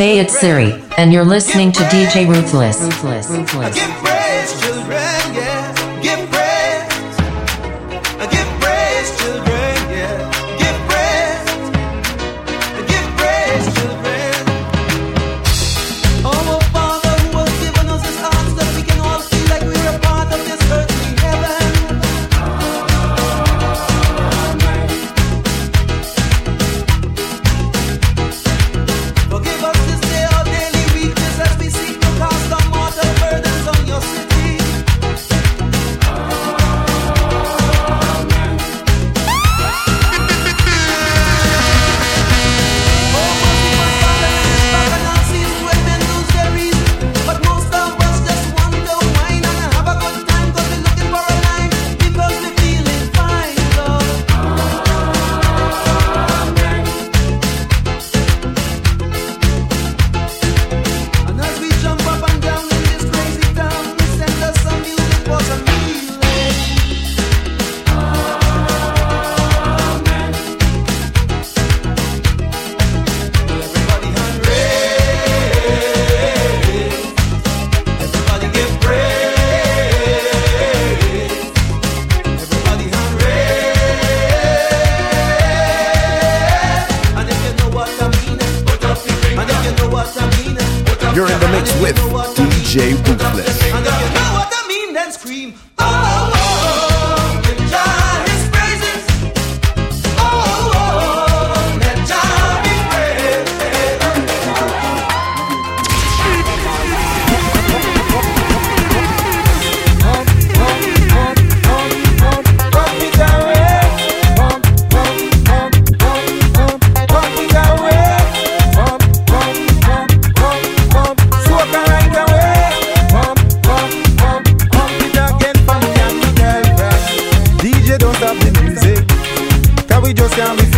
Hey, it's Siri, and you're listening to DJ Ruthless. Ruthless. Ruthless. don't stop the music. Cause we just can't be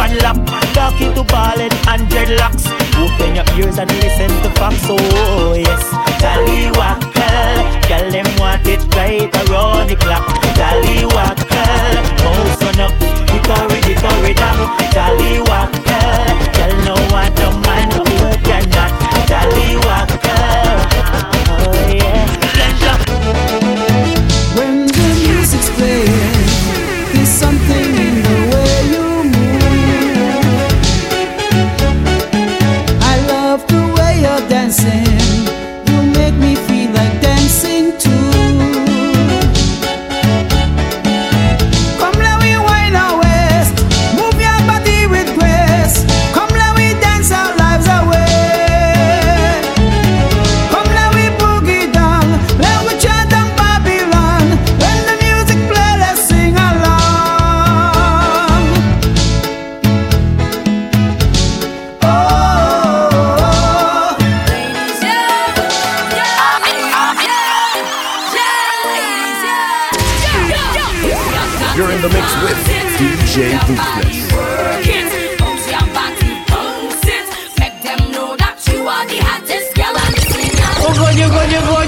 van lap, talking to ballin' and dreadlocks. Open your ears and listen to facts. Oh yes, Tallywackle, tell them want it right around the clock. Tallywackle, mouse oh, on up, hickory hickory dock. Tallywackle, tell no one no man no work and not. Tallywackle. with DJ Ruthless. Go, go, go, go.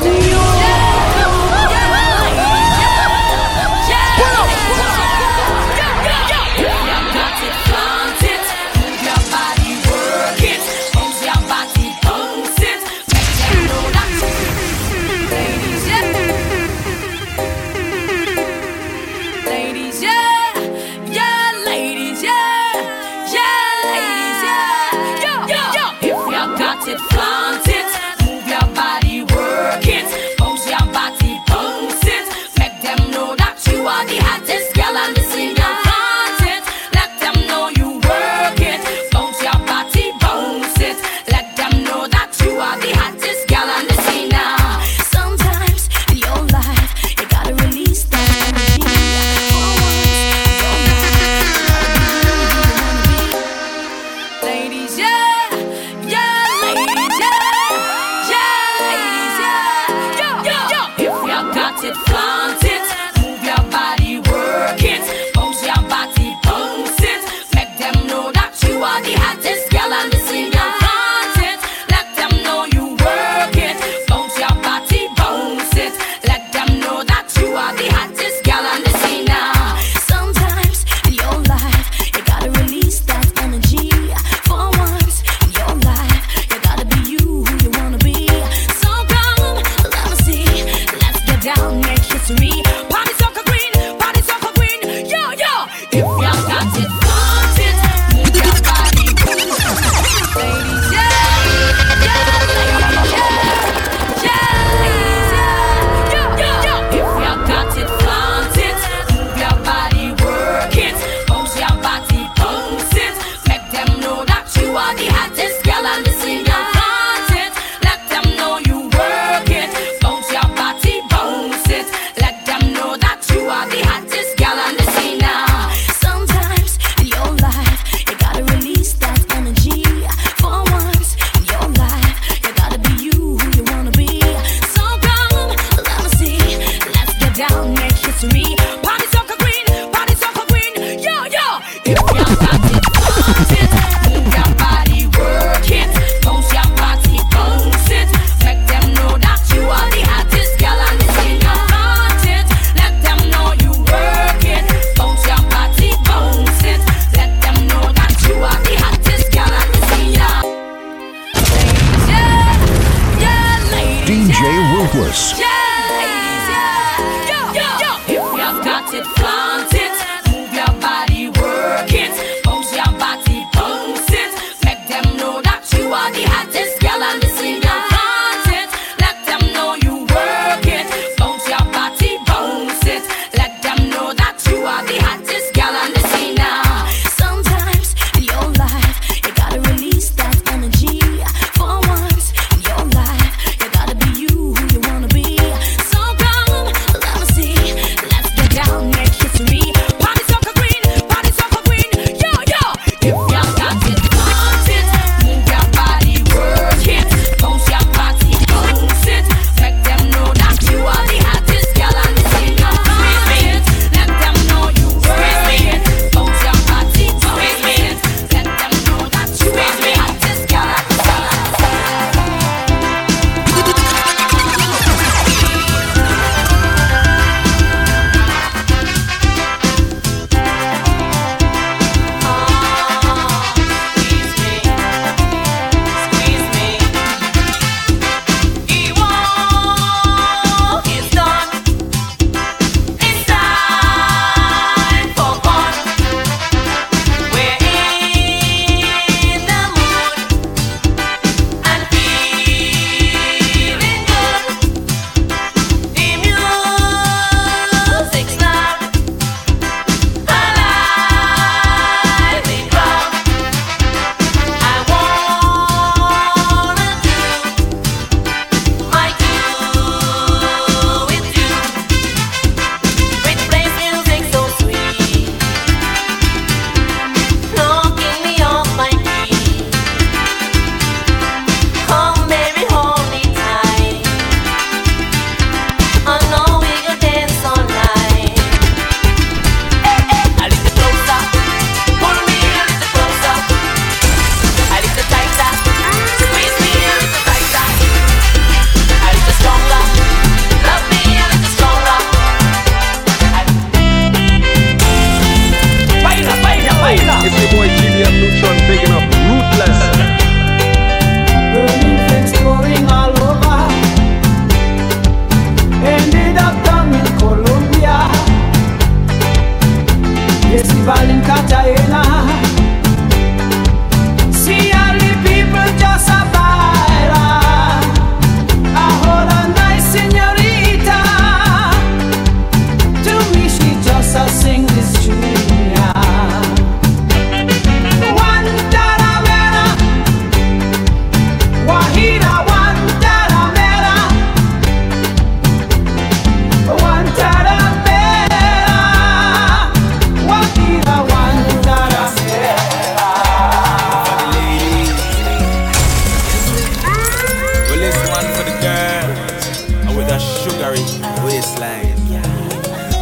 sugary waistline.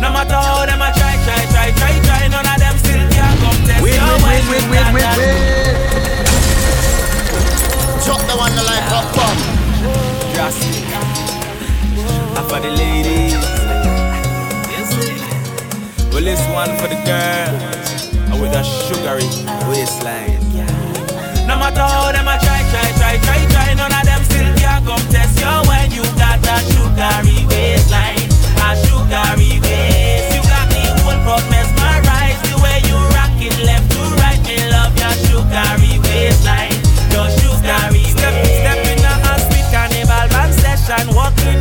No matter how them try, try, try, try, try, none of them still can come test wait, your wait, wait, wait, wait, wait, wait. Drop the one like a bomb. Drastic. And for the ladies. Well, this one for the girls. And uh, with a sugary waistline. No matter how them a try, try, try, try, try, none of them still can come test you when you die that sugary waistline, a sugary waist. You got me whole crowd mesmerized the way you left to right. Love your sugary waistline, your sugary. Step, in a hot sweet carnival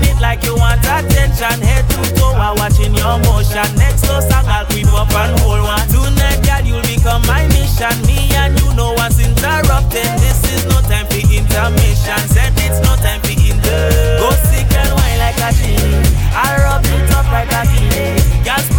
it like you want attention. Head to toe, I your motion. Next song, I'll creep up and hold one. Tonight, girl, you'll become my mission. Me and you. This is no time for intermission. Said it's no time for intermission. God's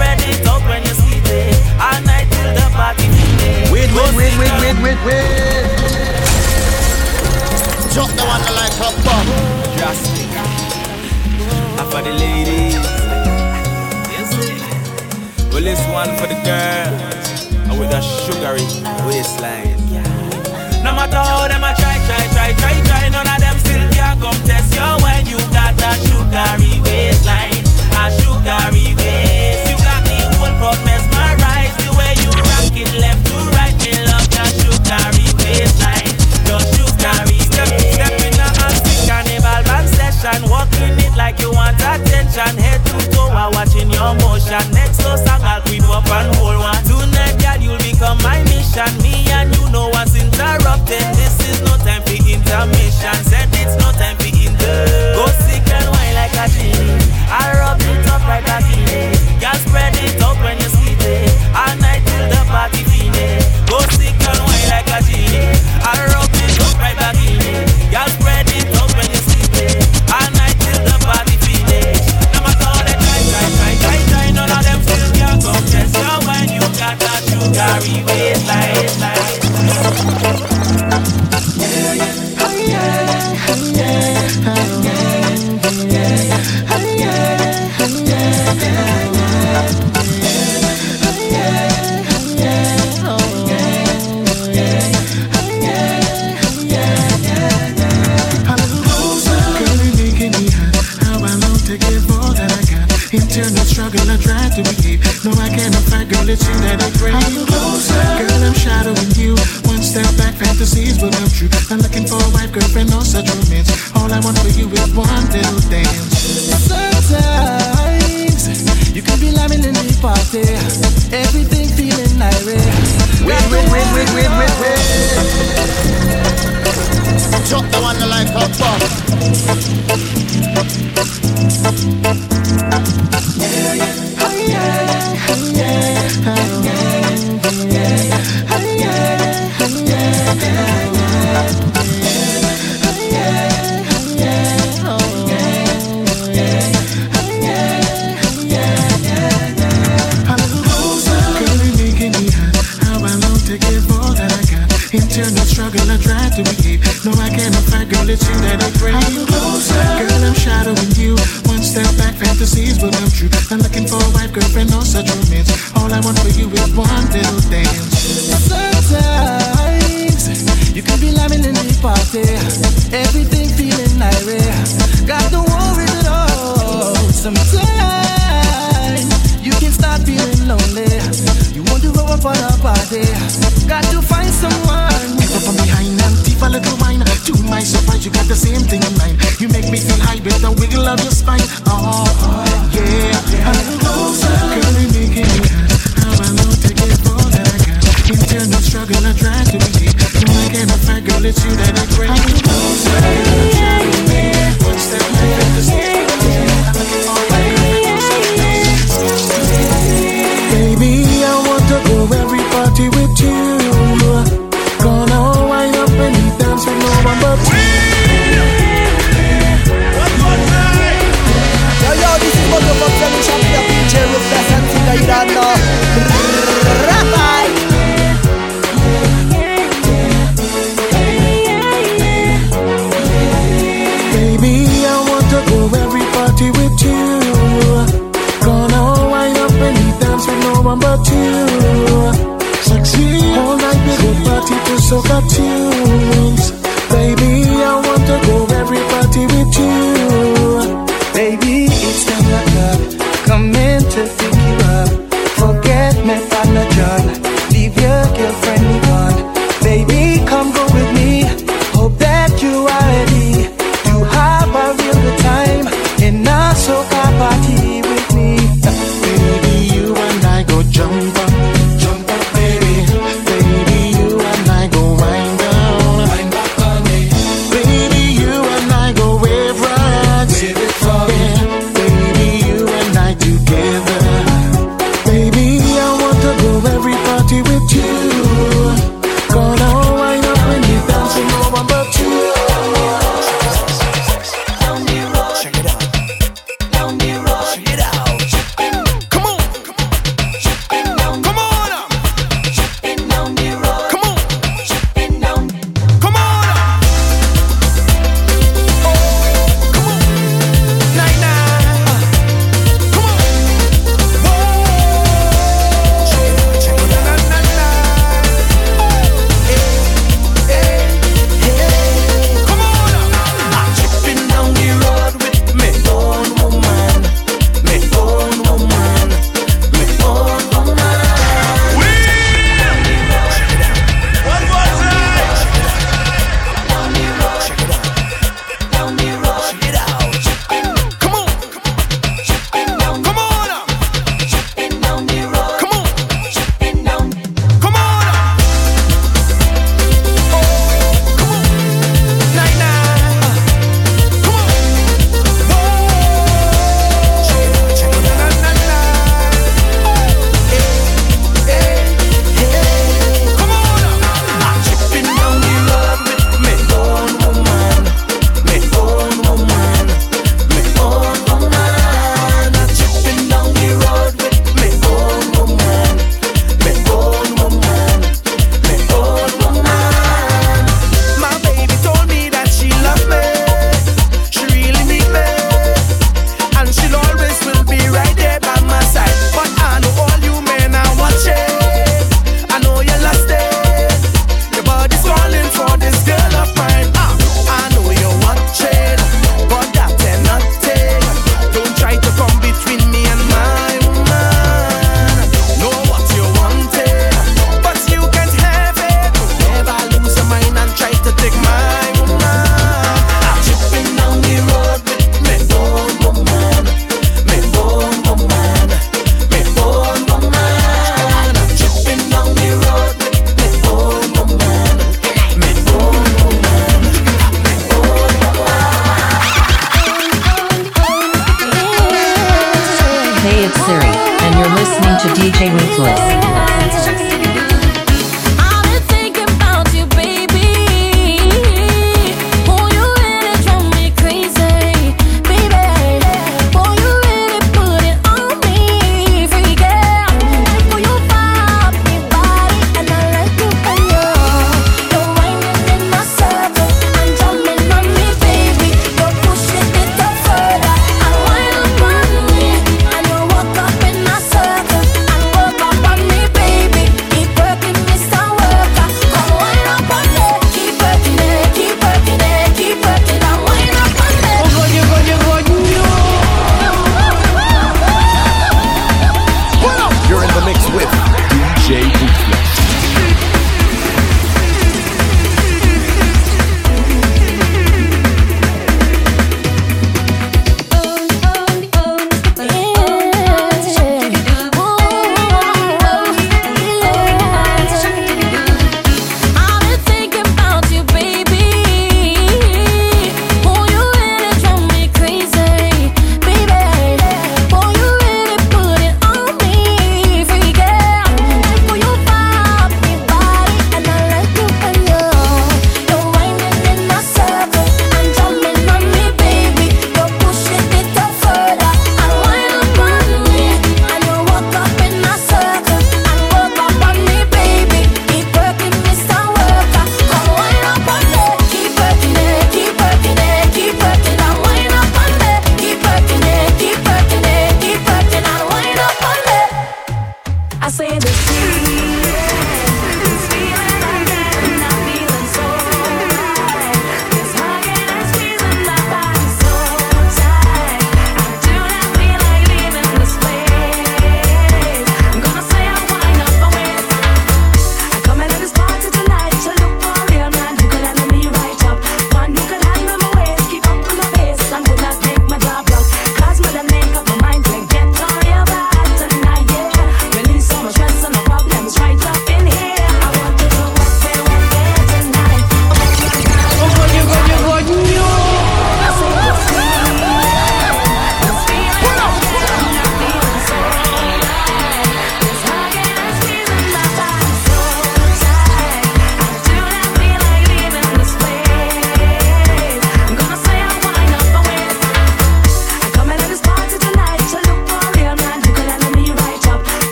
up your spine. Oh, oh yeah. I know, girl, you make it hot. How I know to get all that I got. Can't tell no struggle I try to be. When I can't fight, girl, it's you that I crave.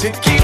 To keep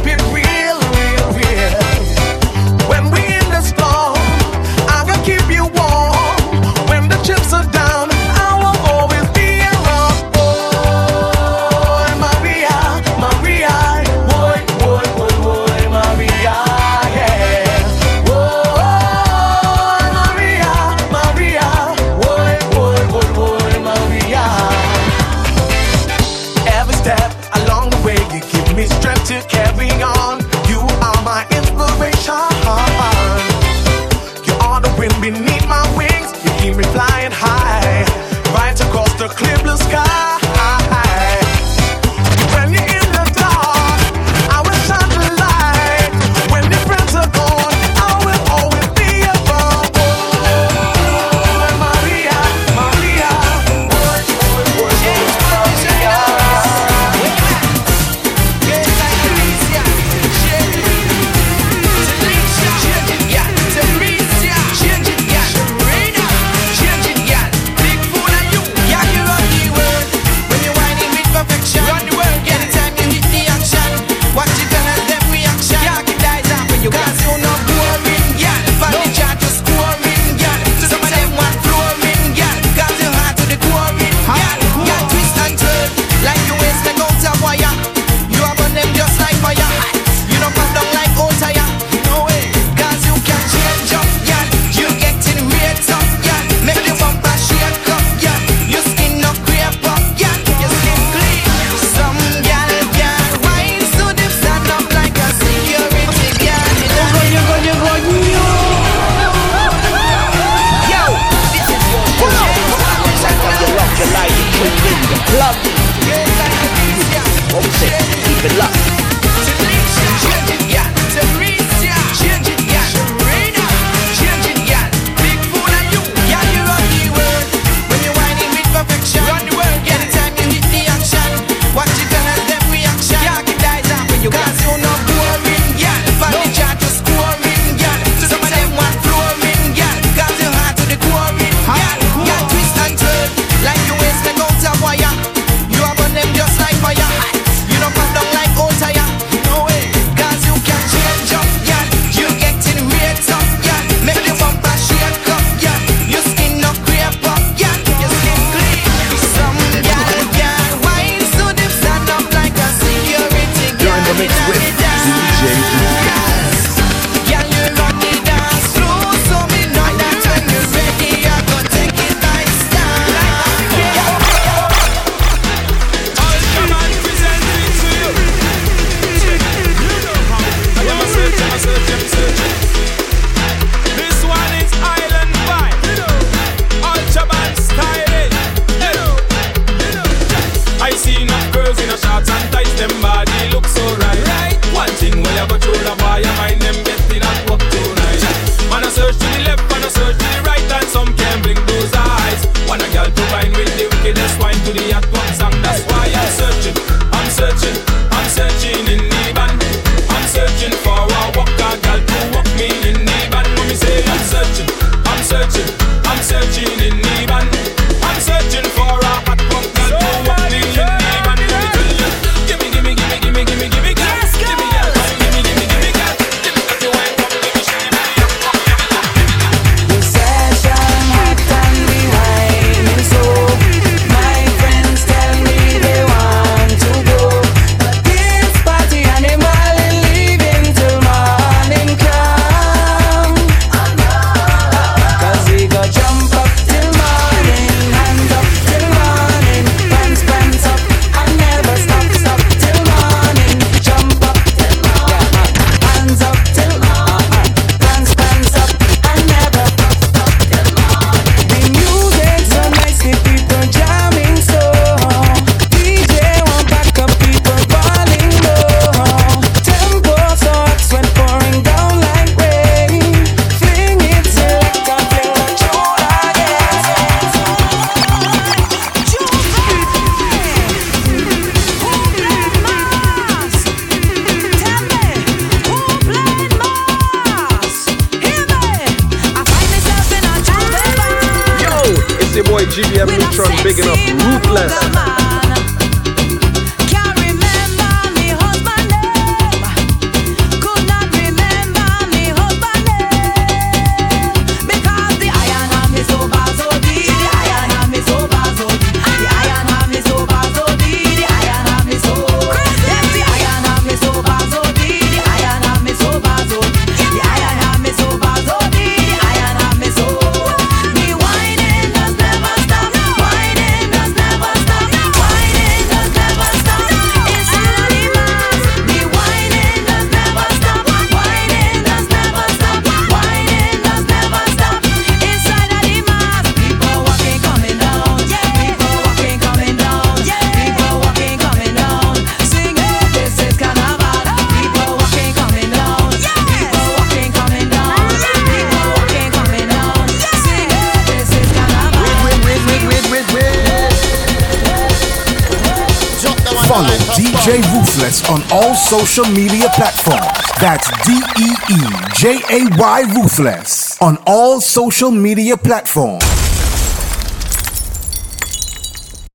social media platforms. That's D E E J A Y Ruthless on all social media platforms.